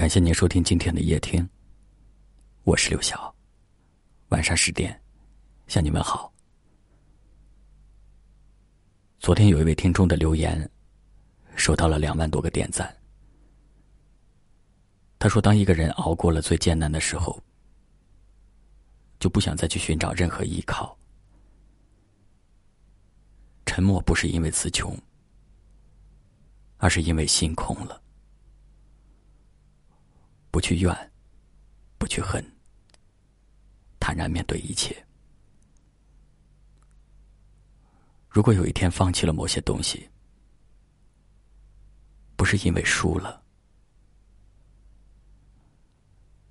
感谢您收听今天的夜听，我是刘晓。晚上十点，向你们好。昨天有一位听众的留言，收到了两万多个点赞。他说：“当一个人熬过了最艰难的时候，就不想再去寻找任何依靠。沉默不是因为词穷，而是因为心空了。不去怨，不去恨，坦然面对一切。如果有一天放弃了某些东西，不是因为输了。”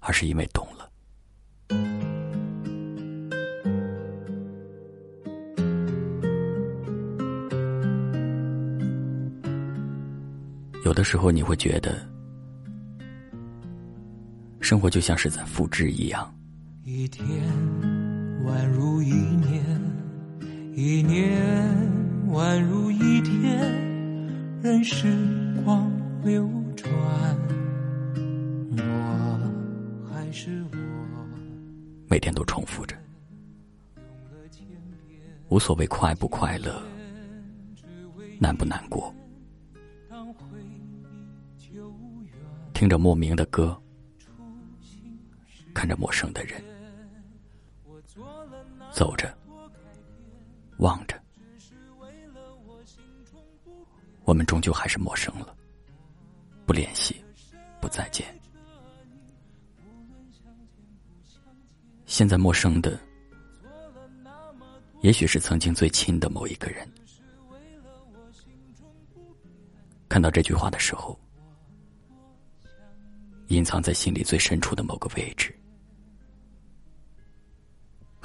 而是因为懂了。有的时候你会觉得，生活就像是在复制一样。一天宛如一年，一年宛如一天，任时光流转。我还是我每天都重复着，无所谓快不快乐，难不难过。听着莫名的歌，看着陌生的人，走着，望着，我们终究还是陌生了，不联系，不再见。现在陌生的，也许是曾经最亲的某一个人。看到这句话的时候，隐藏在心里最深处的某个位置，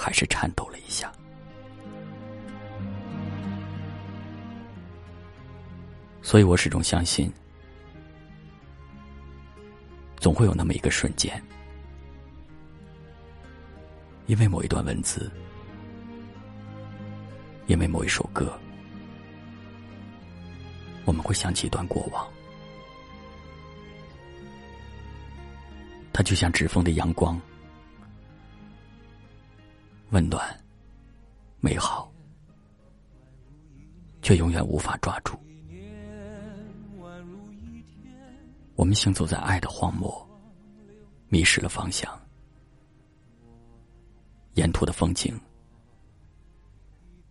还是颤抖了一下。所以我始终相信，总会有那么一个瞬间。因为某一段文字，因为某一首歌，我们会想起一段过往。它就像指缝的阳光，温暖、美好，却永远无法抓住。我们行走在爱的荒漠，迷失了方向。沿途的风景，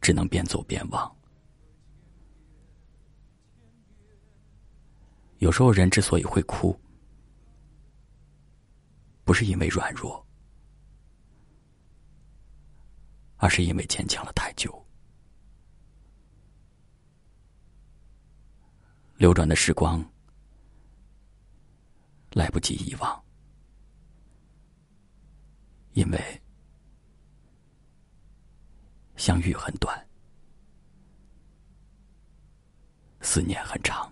只能边走边望。有时候，人之所以会哭，不是因为软弱，而是因为坚强了太久。流转的时光，来不及遗忘，因为。相遇很短，思念很长。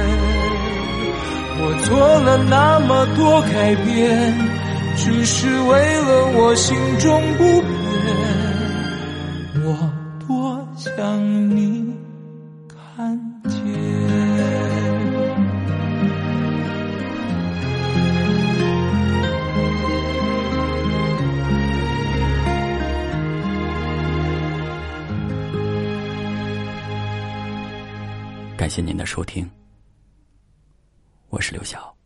我做了那么多改变，只是为了我心中不变。我多想你看见。感谢您的收听，我是刘晓。